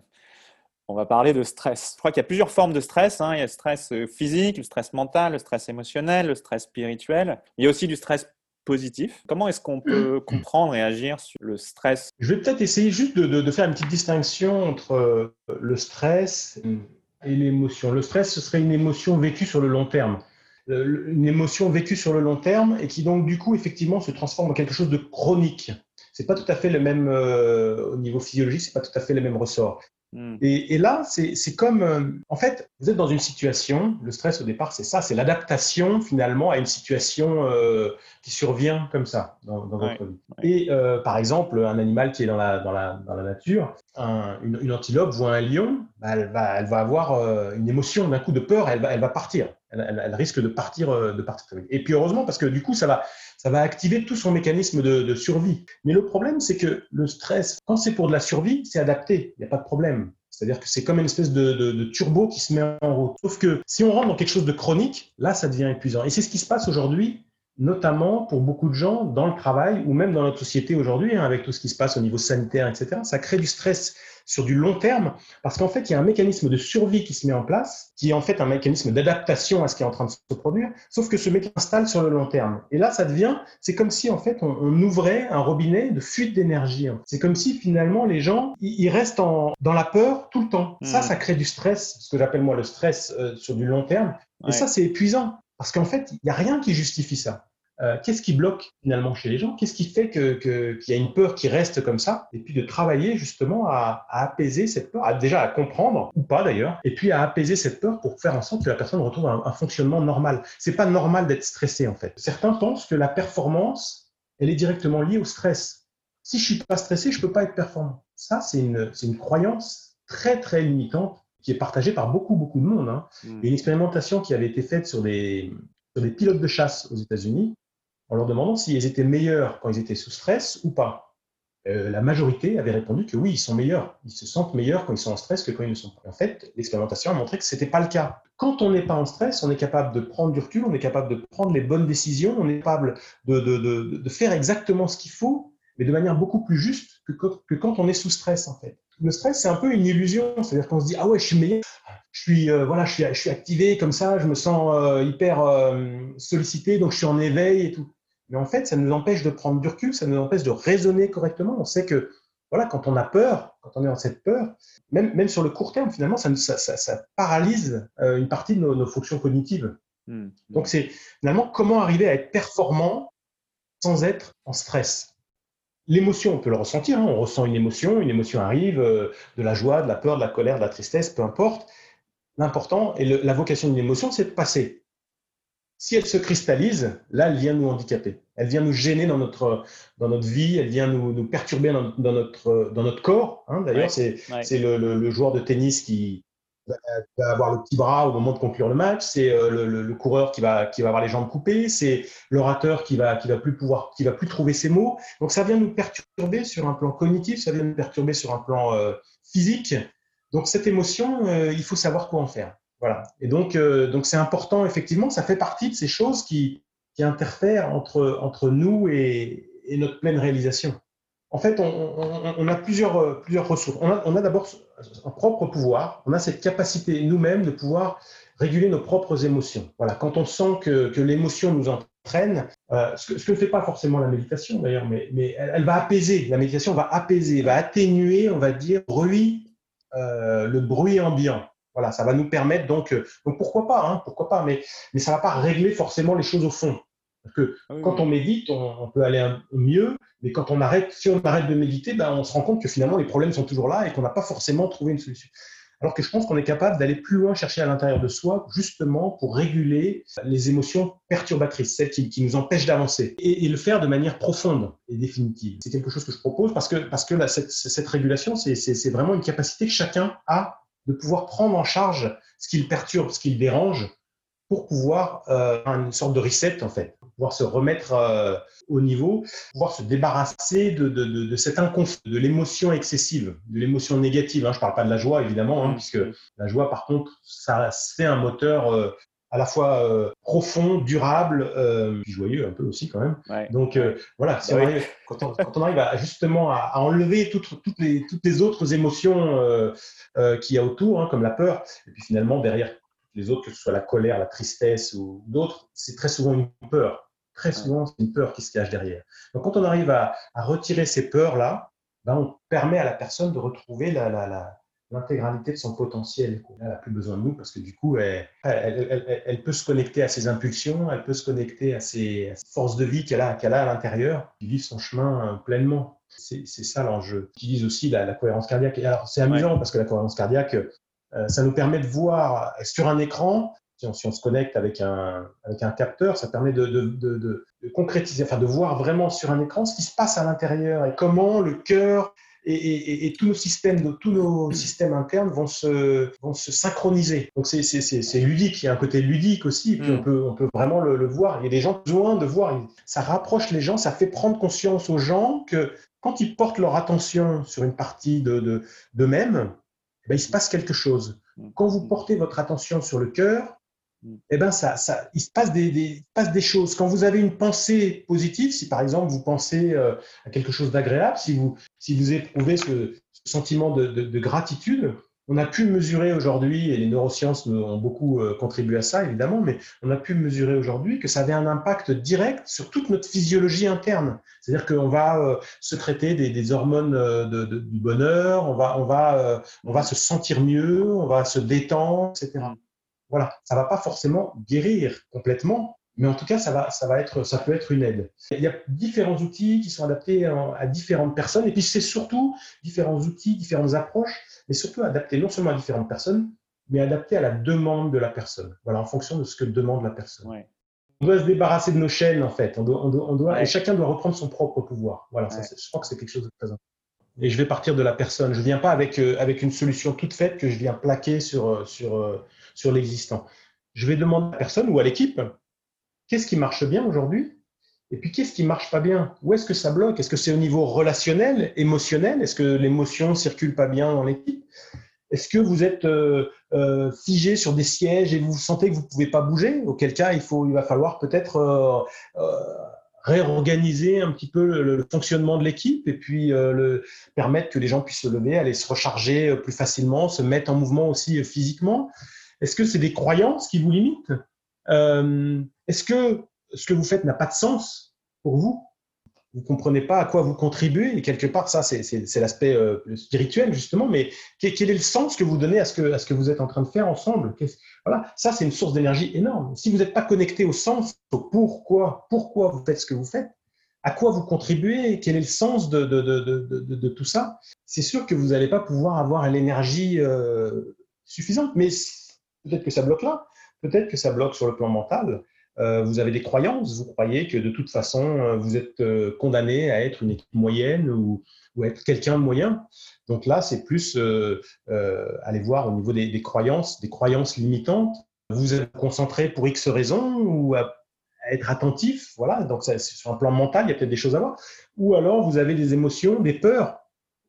on va parler de stress. Je crois qu'il y a plusieurs formes de stress. Hein. Il y a le stress euh, physique, le stress mental, le stress émotionnel, le stress spirituel. Il y a aussi du stress positif. Comment est-ce qu'on peut <clears throat> comprendre et agir sur le stress? Je vais peut-être essayer juste de, de, faire une petite distinction entre euh, le stress et l'émotion. Le stress, ce serait une émotion vécue sur le long terme une émotion vécue sur le long terme et qui donc du coup effectivement se transforme en quelque chose de chronique. C'est pas tout à fait le même euh, au niveau physiologique, c'est pas tout à fait le même ressort. Hmm. Et, et, là, c'est comme, euh, en fait, vous êtes dans une situation, le stress au départ, c'est ça, c'est l'adaptation finalement à une situation euh, qui survient comme ça dans, dans votre vie. Et euh, par exemple, un animal qui est dans la, dans la, dans la nature, un, une, une, antilope voit un lion, bah, elle, va, elle va avoir euh, une émotion d'un coup de peur, elle va, elle va partir. Elle, risque de partir, euh, de partir. Et puis heureusement, parce que du coup, ça va, ça va activer tout son mécanisme de, survie. Mais le problème, c'est que le stress, quand c'est pour de la survie, c'est adapté, il n'y a pas de problème. C'est-à-dire que c'est comme une espèce de, de, turbo qui se met en route. Sauf que si on rentre dans quelque chose de chronique, là, ça devient épuisant. Et c'est ce qui se passe aujourd'hui notamment pour beaucoup de gens dans le travail ou même dans notre société aujourd'hui, hein, avec tout ce qui se passe au niveau sanitaire, etc. Ça crée du stress sur du long terme parce qu'en fait, il y a un mécanisme de survie qui se met en place, qui est en fait un mécanisme d'adaptation à ce qui est en train de se produire, sauf que ce mécanisme s'installe sur le long terme. Et là, ça devient, c'est comme si en fait, on, on ouvrait un robinet de fuite d'énergie. C'est comme si finalement les gens, ils restent en, dans la peur tout le temps. Ça, mmh. ça crée du stress, ce que j'appelle moi le stress euh, sur du long terme. Et ça, c'est épuisant. Parce qu'en fait, il n'y a rien qui justifie ça. Euh, qu'est-ce qui bloque finalement chez les gens? Qu'est-ce qui fait qu'il que, y a une peur qui reste comme ça? Et puis de travailler justement à, à apaiser cette peur, à, déjà à comprendre, ou pas d'ailleurs, et puis à apaiser cette peur pour faire en sorte que la personne retrouve un, un fonctionnement normal. C'est pas normal d'être stressé en fait. Certains pensent que la performance, elle est directement liée au stress. Si je suis pas stressé, je peux pas être performant. Ça, c'est une, une croyance très, très limitante qui est partagée par beaucoup, beaucoup de monde. Hein. Mm. une expérimentation qui avait été faite sur des, sur des pilotes de chasse aux États-Unis, en leur demandant s'ils étaient meilleurs quand ils étaient sous stress ou pas. Euh, la majorité avait répondu que oui, ils sont meilleurs. Ils se sentent meilleurs quand ils sont en stress que quand ils ne sont pas. En fait, l'expérimentation a montré que ce n'était pas le cas. Quand on n'est pas en stress, on est capable de prendre du recul, on est capable de prendre les bonnes décisions, on est capable de, de, de, faire exactement ce qu'il faut, mais de manière beaucoup plus juste que, que, quand on est sous stress, en fait. Le stress, c'est un peu une illusion. C'est-à-dire qu'on se dit, ah ouais, je suis meilleur, je suis, euh, voilà, je suis activé comme ça, je me sens euh, hyper sollicité, donc je suis en éveil et tout. Mais en fait, ça nous empêche de prendre du recul, ça nous empêche de raisonner correctement. On sait que voilà, quand on a peur, quand on est dans cette peur, même, même sur le court terme, finalement, ça, ça, ça, paralyse euh, une partie de nos, fonctions cognitives. Hmm. Donc, c'est finalement comment arriver à être performant sans être en stress? L'émotion, on peut le ressentir, hein. on ressent une émotion, une émotion arrive, euh, de la joie, de la peur, de la colère, de la tristesse, peu importe. L'important, et la vocation d'une émotion, c'est de passer. Si elle se cristallise, là, elle vient nous handicaper. Elle vient nous gêner dans notre, dans notre vie, elle vient nous, nous perturber dans, notre, dans notre corps. Hein. D'ailleurs, c'est le, le, joueur de tennis qui va avoir le petit bras au moment de conclure le match, c'est euh, le, le, coureur qui va, qui va avoir les jambes coupées, c'est l'orateur qui va, qui va plus pouvoir, qui va plus trouver ses mots. Donc, ça vient nous perturber sur un plan cognitif, ça vient nous perturber sur un plan euh, physique. Donc, cette émotion, euh, il faut savoir quoi en faire. Voilà. Et donc, euh, donc c'est important, effectivement, ça fait partie de ces choses qui, qui interfèrent entre, entre nous et, et, notre pleine réalisation. En fait, on, a plusieurs, plusieurs ressources. On a, d'abord un propre pouvoir, on a cette capacité nous-mêmes de pouvoir réguler nos propres émotions. Voilà. Quand on sent que, que l'émotion nous entraîne, euh, ce, que, ne fait pas forcément la méditation d'ailleurs, mais, mais elle, va apaiser, la méditation va apaiser, va atténuer, on va dire, bruit, euh, le bruit ambiant. Voilà, ça va nous permettre donc, euh, donc pourquoi pas, hein, pourquoi pas, mais, mais ça ne va pas régler forcément les choses au fond. Parce que ah quand on médite, on, peut aller un, mieux, mais quand on arrête, si on arrête de méditer, ben, on se rend compte que finalement les problèmes sont toujours là et qu'on n'a pas forcément trouvé une solution. Alors que je pense qu'on est capable d'aller plus loin, chercher à l'intérieur de soi, justement pour réguler les émotions perturbatrices, celles qui, qui nous empêchent d'avancer, et, et, le faire de manière profonde et définitive. C'est quelque chose que je propose parce que, parce que cette, cette régulation, c'est vraiment une capacité que chacun a de pouvoir prendre en charge ce qui le perturbe, ce qui le dérange, pour pouvoir euh, une sorte de reset en fait, pouvoir se remettre euh, au niveau, pouvoir se débarrasser de, de, de, de cet inconfort, de l'émotion excessive, de l'émotion négative. Hein. Je ne parle pas de la joie évidemment, hein, puisque la joie par contre, ça fait un moteur euh, à la fois euh, profond, durable, euh, joyeux un peu aussi quand même. Donc euh, voilà, quand, on, quand, on, arrive à, justement à, enlever toutes, toutes, les, toutes les autres émotions qu'il y a autour, hein, comme la peur, et puis finalement derrière les autres, que ce soit la colère, la tristesse ou d'autres, c'est très souvent une peur. Très souvent, c'est une peur qui se cache derrière. Donc quand on arrive à, à retirer ces peurs-là, ben, on permet à la personne de retrouver la, la, la l'intégralité de son potentiel. Elle n'a plus besoin de nous parce que du coup, elle, elle, elle, peut se connecter à ses impulsions, elle peut se connecter à ses forces de vie qu'elle a, qu'elle a à l'intérieur, vivre son chemin euh, pleinement. C'est ça l'enjeu. J'utilise aussi la, la, cohérence cardiaque. alors, c'est amusant parce que la cohérence cardiaque, euh, ça nous permet de voir sur un écran, si on, si on, se connecte avec un, avec un capteur, ça permet de, de, de, de concrétiser, enfin de voir vraiment sur un écran ce qui se passe à l'intérieur et comment le cœur et, tous nos systèmes, tous nos systèmes internes vont se, vont se synchroniser. Donc c'est ludique, il y a un côté ludique aussi, et puis on, mm. peut, on peut vraiment le, voir. Il y a des gens qui ont besoin de voir, ça rapproche les gens, ça fait prendre conscience aux gens que quand ils portent leur attention sur une partie d'eux-mêmes, de, ben, il se passe quelque chose. Mm. Quand vous portez votre attention sur le cœur, eh ben ça, ça, il se passe des, passe des choses. Quand vous avez une pensée positive, si par exemple vous pensez euh, à quelque chose d'agréable, si vous, si vous éprouvez ce, sentiment de, de, de, gratitude, on a pu mesurer aujourd'hui, et les neurosciences ont beaucoup euh, contribué à ça évidemment, mais on a pu mesurer aujourd'hui que ça avait un impact direct sur toute notre physiologie interne. C'est-à-dire qu'on va euh, secréter des, des hormones du bonheur, on va, on, va, on va se sentir mieux, on va se détendre, etc. Voilà, ça va pas forcément guérir complètement, mais en tout cas, ça, va, ça, va être, ça peut être une aide. Il y a différents outils qui sont adaptés à différentes personnes, et puis c'est surtout différents outils, différentes approches, mais surtout adaptés non seulement à différentes personnes, mais adaptés à la demande de la personne. Voilà, en fonction de ce que demande la personne. On doit se débarrasser de nos chaînes, en fait. On doit, on doit, on doit Et chacun doit reprendre son propre pouvoir. Voilà, ça, je crois que c'est quelque chose de très important. et je vais partir de la personne. Je ne viens pas avec, euh, avec une solution toute faite que je viens plaquer sur, euh, sur, euh, sur l'existant. Je vais demander à la personne ou à l'équipe qu'est-ce qui marche bien aujourd'hui et puis qu'est-ce qui marche pas bien? Où est-ce que ça bloque? Est-ce que c'est au niveau relationnel, émotionnel? Est-ce que l'émotion circule pas bien dans l'équipe? Est-ce que vous êtes figé sur des sièges et vous sentez que vous ne pouvez pas bouger? Auquel cas, il, va falloir peut-être réorganiser un petit peu le, fonctionnement de l'équipe et puis euh, permettre que les gens puissent se lever, aller se recharger euh, plus facilement, se mettre en mouvement aussi euh, physiquement. Est-ce que c'est des croyances qui vous limitent Est-ce que ce que vous faites n'a pas de sens pour vous? Vous comprenez pas à quoi vous contribuez. Et quelque part, ça, c'est l'aspect euh, spirituel, justement. Mais quel, est le sens que vous donnez à ce que, vous êtes en train de faire ensemble? Voilà, ça, c'est une source d'énergie énorme. Si vous n'êtes pas connecté au sens, au pourquoi, pourquoi vous faites ce que vous faites, à quoi vous contribuez, quel est le sens de tout ça, c'est sûr que vous n'allez pas pouvoir avoir l'énergie euh, suffisante. Mais peut-être que ça bloque là, peut-être que ça bloque sur le plan mental. Euh, vous avez des croyances, vous croyez que de toute façon, euh, vous êtes euh, condamné à être une équipe moyenne ou, ou être quelqu'un de moyen. Donc là, c'est plus aller voir au niveau des, croyances, des croyances limitantes. Vous êtes concentré pour X raisons ou à, être attentif, voilà. Donc sur un plan mental, il y a peut-être des choses à voir. Ou alors vous avez des émotions, des peurs.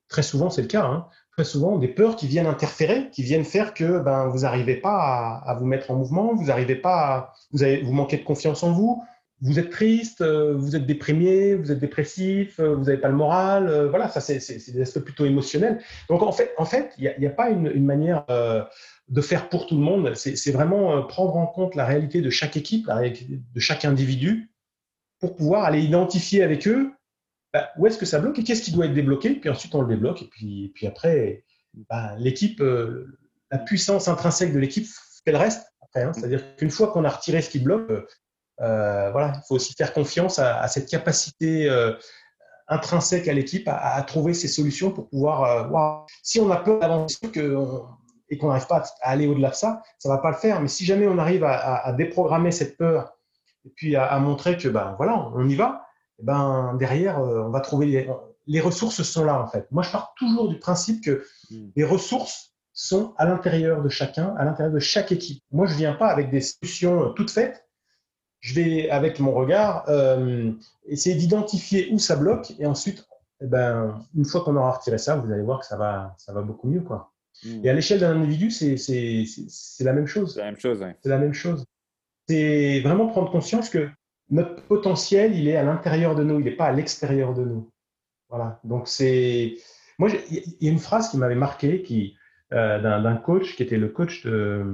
Très souvent, c'est le cas. Hein souvent des peurs qui viennent interférer, qui viennent faire que ben, vous n'arrivez pas à, vous mettre en mouvement, vous n'arrivez pas, vous, avez, vous manquez de confiance en vous, vous êtes triste, euh, vous êtes déprimé, vous êtes dépressif, euh, vous n'avez pas le moral. Euh, voilà, ça c'est des aspects plutôt émotionnels. Donc en fait, en fait, il n'y a, pas une, manière de faire pour tout le monde. C'est vraiment prendre en compte la réalité de chaque équipe, la réalité de chaque individu, pour pouvoir aller identifier avec eux bah, où est-ce que ça bloque et qu'est-ce qui doit être débloqué? Puis ensuite, on le débloque. Et puis, puis après, bah, l'équipe, euh, la puissance intrinsèque de l'équipe fait le reste. Hein. C'est-à-dire qu'une fois qu'on a retiré ce qui bloque, euh, voilà, il faut aussi faire confiance à, cette capacité euh, intrinsèque à l'équipe à, trouver ces solutions pour pouvoir. Si on a peur d'avancer et qu'on n'arrive pas à aller au-delà de ça, ça ne va pas le faire. Mais si jamais on arrive à, déprogrammer cette peur et puis à, montrer que ben voilà, on y va, eh ben, derrière, euh, on va trouver les, ressources sont là en fait. Moi, je pars toujours du principe que hmm. les ressources sont à l'intérieur de chacun, à l'intérieur de chaque équipe. Moi, je viens pas avec des solutions euh, toutes faites. Je vais, avec mon regard, euh, essayer d'identifier où ça bloque et ensuite, eh ben, une fois qu'on aura retiré ça, vous allez voir que ça va, ça va beaucoup mieux. Quoi. Hmm. Et à l'échelle d'un individu, c'est la même chose. C'est la même chose, C'est la même chose. C'est vraiment prendre conscience que notre potentiel, il est à l'intérieur de nous, il n'est pas à l'extérieur de nous. Voilà. Donc c'est, moi, il y a une phrase qui m'avait marqué, qui euh, d'un coach qui était le coach de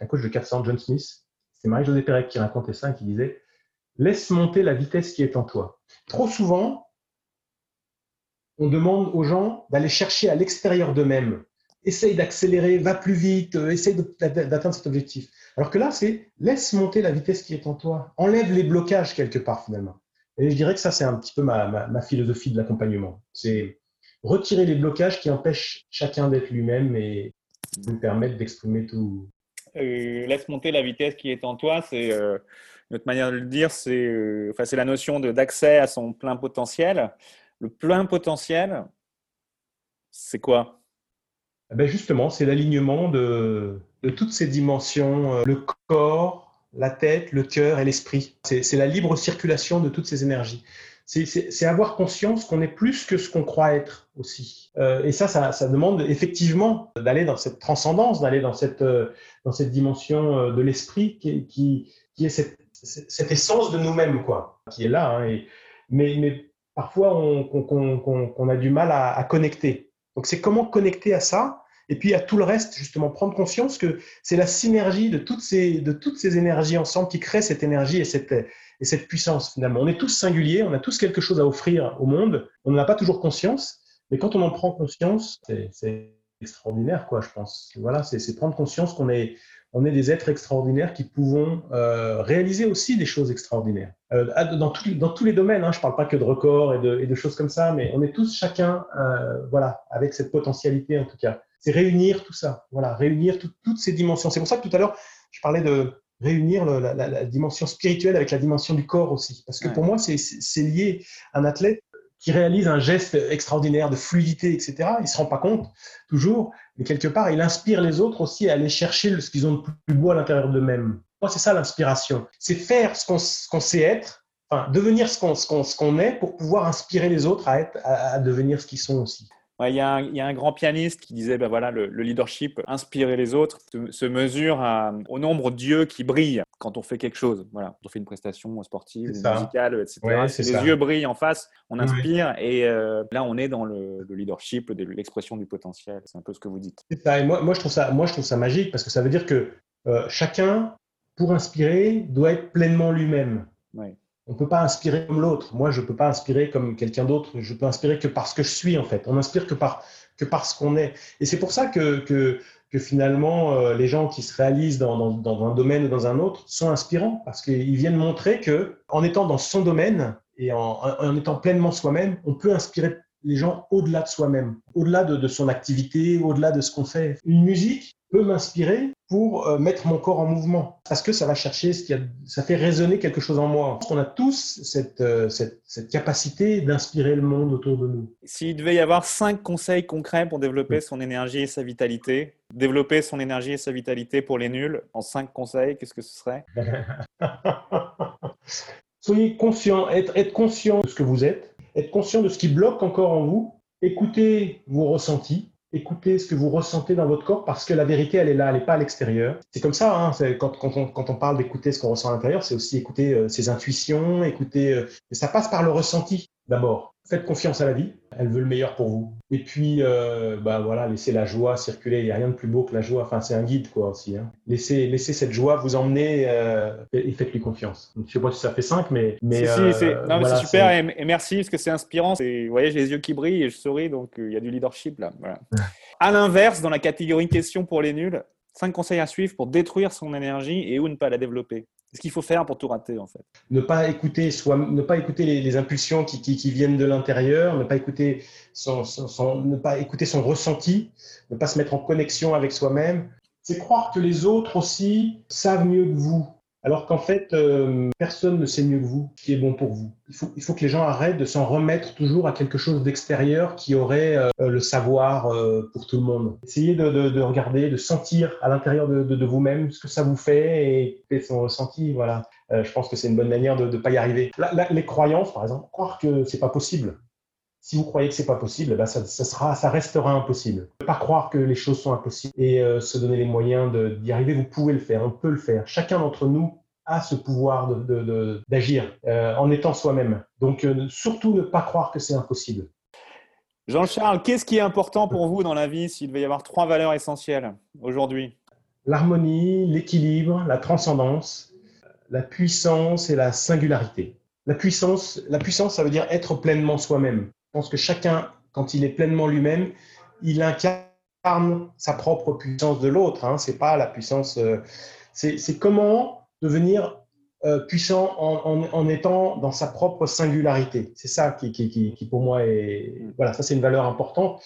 un coach de 400, John Smith. C'est Marie-Josée Pérec qui racontait ça, qui disait laisse monter la vitesse qui est en toi. Trop souvent, on demande aux gens d'aller chercher à l'extérieur d'eux-mêmes. Essaye d'accélérer, va plus vite, euh, essaye d'atteindre cet objectif. Alors que là, c'est laisse monter la vitesse qui est en toi, enlève les blocages quelque part finalement. Et je dirais que ça, c'est un petit peu ma, philosophie de l'accompagnement. C'est retirer les blocages qui empêchent chacun d'être lui-même et nous permettre d'exprimer tout. Euh, laisse monter la vitesse qui est en toi, c'est euh, notre manière de le dire, c'est euh, enfin, la notion d'accès à son plein potentiel. Le plein potentiel, c'est quoi? Eh ben Justement, c'est l'alignement de, de, toutes ces dimensions, euh, le corps, la tête, le cœur et l'esprit. C'est la libre circulation de toutes ces énergies. C'est avoir conscience qu'on est plus que ce qu'on croit être aussi. Euh, et ça, ça, ça, demande effectivement d'aller dans cette transcendance, d'aller dans cette, euh, dans cette dimension euh, de l'esprit qui, qui, qui, est cette, cette essence de nous-mêmes, quoi, qui est là. Hein, et, mais, mais parfois, on, on, a du mal à, à connecter. Donc, c'est comment connecter à ça et puis à tout le reste, justement, prendre conscience que c'est la synergie de toutes, ces, énergies ensemble qui crée cette énergie et cette, et cette puissance finalement. On est tous singuliers, on a tous quelque chose à offrir au monde, on n'en a pas toujours conscience, mais quand on en prend conscience, c'est extraordinaire, quoi, je pense. Voilà, c'est prendre conscience qu'on est, des êtres extraordinaires qui pouvons euh, réaliser aussi des choses extraordinaires. Euh, dans, tous les domaines, hein, je ne parle pas que de records et de, et de, choses comme ça, mais on est tous chacun, euh, voilà, avec cette potentialité en tout cas c'est réunir tout ça, voilà, réunir toutes ces dimensions. C'est pour ça que tout à l'heure, je parlais de réunir la, dimension spirituelle avec la dimension du corps aussi, parce que pour moi, c'est lié. Un athlète, qui réalise un geste extraordinaire de fluidité, etc. Il se rend pas compte toujours, mais quelque part, il inspire les autres aussi à aller chercher ce qu'ils ont de plus beau à l'intérieur d'eux-mêmes. Moi, c'est ça l'inspiration. C'est faire ce qu'on sait être, enfin, devenir ce qu'on est pour pouvoir inspirer les autres à, être, à devenir ce qu'ils sont aussi. Il y, a un, grand pianiste qui disait ben voilà, le, leadership, inspirer les autres, se, mesure au nombre d'yeux qui brillent quand on fait quelque chose. Voilà, on fait une prestation sportive, musicale, etc. les yeux brillent en face, on inspire et euh, là on est dans le, leadership, l'expression du potentiel. C'est un peu ce que vous dites. Ça. Et moi, moi, je trouve ça, moi, je trouve ça magique parce que ça veut dire que euh, chacun, pour inspirer, doit être pleinement lui-même. On ne peut pas inspirer comme l'autre. Moi, je ne peux pas inspirer comme quelqu'un d'autre. Je peux inspirer que parce que je suis, en fait. On n'inspire que, par, que parce qu'on est. Et c'est pour ça que, que, que finalement, euh, les gens qui se réalisent dans, dans, un domaine ou dans un autre sont inspirants parce qu'ils viennent montrer que en étant dans son domaine et en, en étant pleinement soi-même, on peut inspirer les gens au-delà de soi-même, au-delà de, de, son activité, au-delà de ce qu'on fait. Une musique peut m'inspirer pour euh, mettre mon corps en mouvement parce que ça va chercher ce qui a, ça fait résonner quelque chose en moi. On a tous cette, euh, cette, cette capacité d'inspirer le monde autour de nous. S'il devait y avoir cinq conseils concrets pour développer son énergie et sa vitalité, développer son énergie et sa vitalité pour les nuls, en cinq conseils, qu'est-ce que ce serait? <laughs> Soyez conscient, être, être conscient de ce que vous êtes, être conscient de ce qui bloque encore en vous, écoutez vos ressentis, écoutez ce que vous ressentez dans votre corps parce que la vérité, elle est là, elle n'est pas à l'extérieur. C'est comme ça, hein, quand, on, parle d'écouter ce qu'on ressent à l'intérieur, c'est aussi écouter euh, ses intuitions, écouter. Euh, ça passe par le ressenti d'abord. Faites confiance à la vie, elle veut le meilleur pour vous. Et puis, euh, bah voilà, laissez la joie circuler. Il n'y a rien de plus beau que la joie. Enfin, c'est un guide quoi aussi. Hein. Laissez, laissez cette joie vous emmener euh, et faites-lui confiance. Je ne sais pas si ça fait cinq, mais mais si, c'est euh, super et, merci parce que c'est inspirant. Vous voyez, j'ai les yeux qui brillent et je souris, donc il y a du leadership là. Voilà. à l'inverse, dans la catégorie question pour les nuls, cinq conseils à suivre pour détruire son énergie et où ne pas la développer ce qu'il faut faire pour tout rater en fait. Ne pas écouter, soit, ne pas écouter les, impulsions qui, viennent de l'intérieur, ne pas écouter son, son, ne pas écouter son ressenti, ne pas se mettre en connexion avec soi-même. C'est croire que les autres aussi savent mieux que vous alors qu'en fait, euh, personne ne sait mieux que vous qui est bon pour vous. Il faut, il faut que les gens arrêtent de s'en remettre toujours à quelque chose d'extérieur qui aurait euh, le savoir euh, pour tout le monde. Essayez de, de, de regarder, de sentir à l'intérieur de, de, vous-même ce que ça vous fait et, et son ressenti. Voilà. je pense que c'est une bonne manière de ne pas y arriver. les croyances, par exemple, croire que c'est pas possible. Si vous croyez que c'est pas possible, ben ça, ça, sera, ça restera impossible. Ne pas croire que les choses sont impossibles et euh, se donner les moyens d'y arriver. Vous pouvez le faire, on peut le faire. Chacun d'entre nous a ce pouvoir d'agir de, de, euh, en étant soi-même. Donc euh, surtout ne pas croire que c'est impossible. Jean-Charles, qu'est-ce qui est important pour vous dans la vie s'il devait y avoir trois valeurs essentielles aujourd'hui? L'harmonie, l'équilibre, la transcendance, la puissance et la singularité. La puissance, la puissance, ça veut dire être pleinement soi-même. Je pense que chacun, quand il est pleinement lui-même, il incarne sa propre puissance de l'autre. Hein. C'est pas la puissance. Euh, c'est comment devenir euh, puissant en, étant dans sa propre singularité. C'est ça qui, qui, pour moi est. Voilà, ça c'est une valeur importante.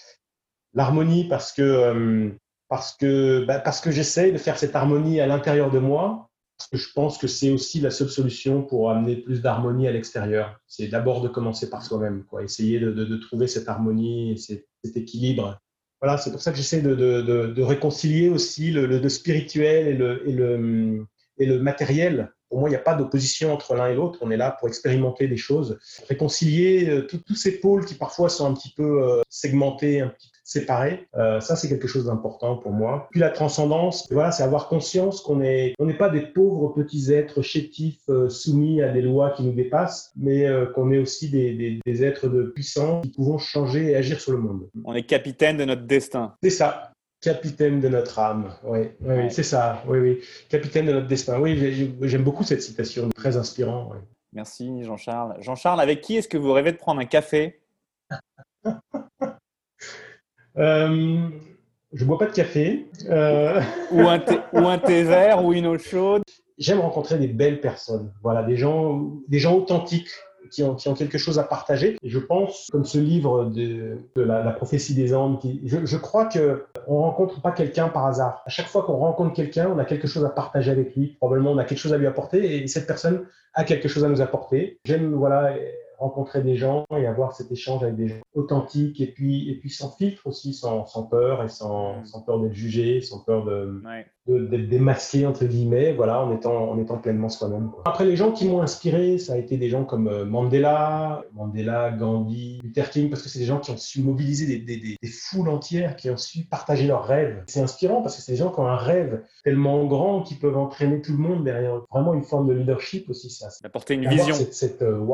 L'harmonie parce que euh, parce que bah, parce que j'essaie de faire cette harmonie à l'intérieur de moi je pense que c'est aussi la seule solution pour amener plus d'harmonie à l'extérieur. C'est d'abord de commencer par soi-même, quoi. Essayer de, trouver cette harmonie, cet, cet équilibre. Voilà, c'est pour ça que j'essaie de, réconcilier aussi le, spirituel et le matériel. Pour moi, il n'y a pas d'opposition entre l'un et l'autre. On est là pour expérimenter des choses, réconcilier euh, tous ces pôles qui parfois sont un petit peu euh, segmentés, un petit séparés. Euh, ça, c'est quelque chose d'important pour moi. Puis la transcendance, voilà, c'est avoir conscience qu'on est, on n'est pas des pauvres petits êtres chétifs euh, soumis à des lois qui nous dépassent, mais euh, qu'on est aussi des, des, êtres de puissance qui pouvons changer et agir sur le monde. On est capitaine de notre destin. C'est ça. Capitaine de notre âme, oui, oui, c'est ça, oui, oui. Capitaine de notre destin, oui, j'aime beaucoup cette citation, très inspirant. Merci Jean-Charles. Jean-Charles, avec qui est-ce que vous rêvez de prendre un café? <laughs> Euh, je bois pas de café. Euh... ou, un thé, ou un thé vert ou une eau chaude. J'aime rencontrer des belles personnes. Voilà, des gens, des gens authentiques qui ont, qui ont quelque chose à partager. Et je pense, comme ce livre de, de la, la, prophétie des âmes, qui, je, je crois que on rencontre pas quelqu'un par hasard. À chaque fois qu'on rencontre quelqu'un, on a quelque chose à partager avec lui. Probablement, on a quelque chose à lui apporter et cette personne a quelque chose à nous apporter. J'aime, voilà, rencontrer des gens et avoir cet échange avec des gens authentiques et puis, et puis sans filtre aussi, sans, sans peur et sans, mm. sans peur d'être jugé, sans peur de, d'être démasqué entre guillemets, voilà, en étant, en étant pleinement soi-même. Après, les gens qui m'ont inspiré, ça a été des gens comme euh, Mandela, Mandela, Gandhi, Luther King, parce que c'est des gens qui ont su mobiliser des, des, des, foules entières, qui ont su partager leurs rêves. C'est inspirant parce que c'est des gens qui ont un rêve tellement grand qu'ils peuvent entraîner tout le monde derrière Vraiment une forme de leadership aussi, ça. Apporter une vision. Cette, cette, euh,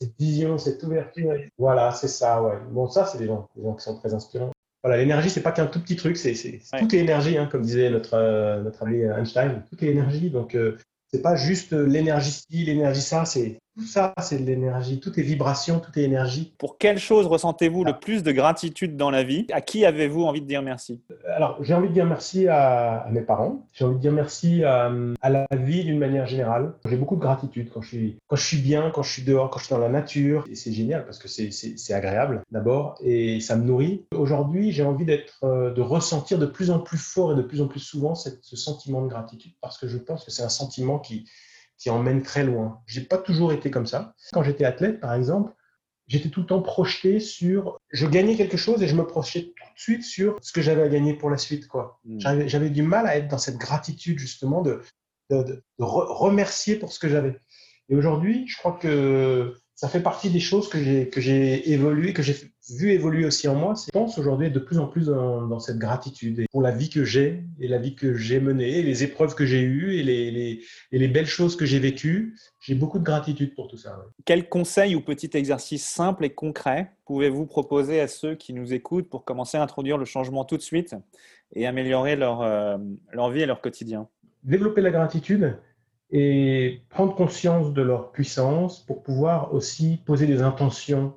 cette vision, cette ouverture. Voilà, c'est ça, ouais. Bon, ça, c'est des gens, des gens qui sont très inspirants. Voilà, l'énergie, c'est pas qu'un tout petit truc, c'est ouais. toute énergie, hein, comme disait notre, euh, notre ami Einstein, toute énergie. Donc, euh, c'est pas juste l'énergie ci, l'énergie ça, c'est tout ça, c'est de l'énergie, tout est vibration, tout est énergie. Pour quelle chose ressentez-vous le plus de gratitude dans la vie? À qui avez-vous envie de dire merci? Alors, j'ai envie de dire merci à, mes parents, j'ai envie de dire merci à, à la vie d'une manière générale. J'ai beaucoup de gratitude quand je, suis, quand je suis bien, quand je suis dehors, quand je suis dans la nature. Et c'est génial parce que c'est agréable d'abord et ça me nourrit. Aujourd'hui, j'ai envie d'être, euh, de ressentir de plus en plus fort et de plus en plus souvent cette, ce sentiment de gratitude parce que je pense que c'est un sentiment qui qui emmène très loin. J'ai pas toujours été comme ça. Quand j'étais athlète, par exemple, j'étais tout le temps projeté sur, je gagnais quelque chose et je me projetais tout de suite sur ce que j'avais à gagner pour la suite, quoi. Hmm. J'avais du mal à être dans cette gratitude justement de, de, de, remercier pour ce que j'avais. Et aujourd'hui, je crois que ça fait partie des choses que j'ai que j'ai évolué, que j'ai vu évoluer aussi en moi. Je pense aujourd'hui de plus en plus dans, cette gratitude pour la vie que j'ai et la vie que j'ai menée, et les épreuves que j'ai eues et les, les, et les belles choses que j'ai vécues. J'ai beaucoup de gratitude pour tout ça. Quel conseil ou petit exercice simple et concret pouvez-vous proposer à ceux qui nous écoutent pour commencer à introduire le changement tout de suite et améliorer leur, euh, leur vie et leur quotidien? Développer la gratitude, et prendre conscience de leur puissance pour pouvoir aussi poser des intentions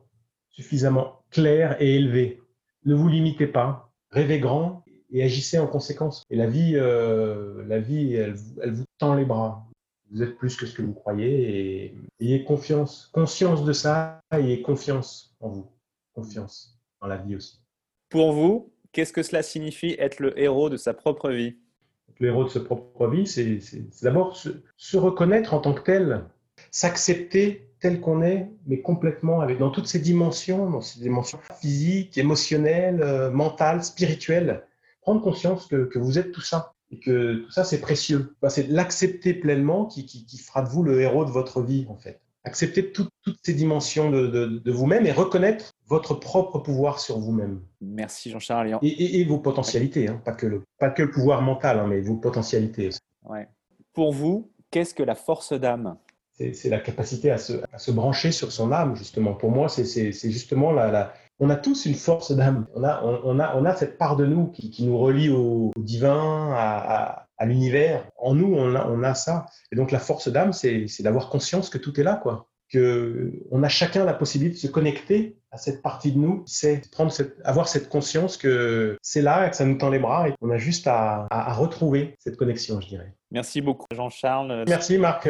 suffisamment claires et élevées. Ne vous limitez pas, rêvez grand et agissez en conséquence. Et la vie, euh, la vie, elle, elle, vous tend les bras. Vous êtes plus que ce que vous croyez et ayez confiance, conscience de ça, ayez confiance en vous, confiance dans la vie aussi. Pour vous, qu'est-ce que cela signifie être le héros de sa propre vie? Le héros de sa propre vie, c'est d'abord se, reconnaître en tant que tel, s'accepter tel qu'on est, mais complètement avec dans toutes ses dimensions, dans ses dimensions physiques, émotionnelles, euh, mentales, spirituelles. Prendre conscience que, que, vous êtes tout ça et que tout ça c'est précieux. C'est l'accepter pleinement qui, qui, qui, fera de vous le héros de votre vie en fait accepter toutes ces dimensions de, vous-même et reconnaître votre propre pouvoir sur vous-même. Merci Jean-Charles. Et, vos potentialités, hein, pas, que le, pas que le pouvoir mental, hein, mais vos potentialités aussi. Ouais. Pour vous, qu'est-ce que la force d'âme? C'est la capacité à se, à se, brancher sur son âme, justement. Pour moi, c'est justement la, la, On a tous une force d'âme. On a, on, a, on a cette part de nous qui, qui nous relie au, divin, à, à l'univers. En nous, on a, on a ça. Et donc la force d'âme, c'est d'avoir conscience que tout est là, quoi. Que on a chacun la possibilité de se connecter à cette partie de nous, c'est prendre cette, avoir cette conscience que c'est là, que ça nous tend les bras et qu'on a juste à, à, retrouver cette connexion, je dirais. Merci beaucoup, Jean-Charles. Merci, Marc.